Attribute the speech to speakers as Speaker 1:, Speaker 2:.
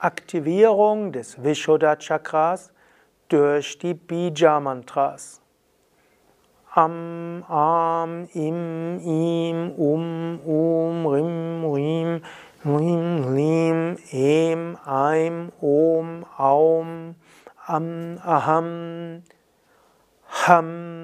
Speaker 1: Aktivierung des Vishuddha Chakras durch die Bija Mantras. Am, Am, Im, Im, Um, Um, Rim, Rim, Rim, Lim, Em, Aim, Om, Aum, Am, Aham, Ham.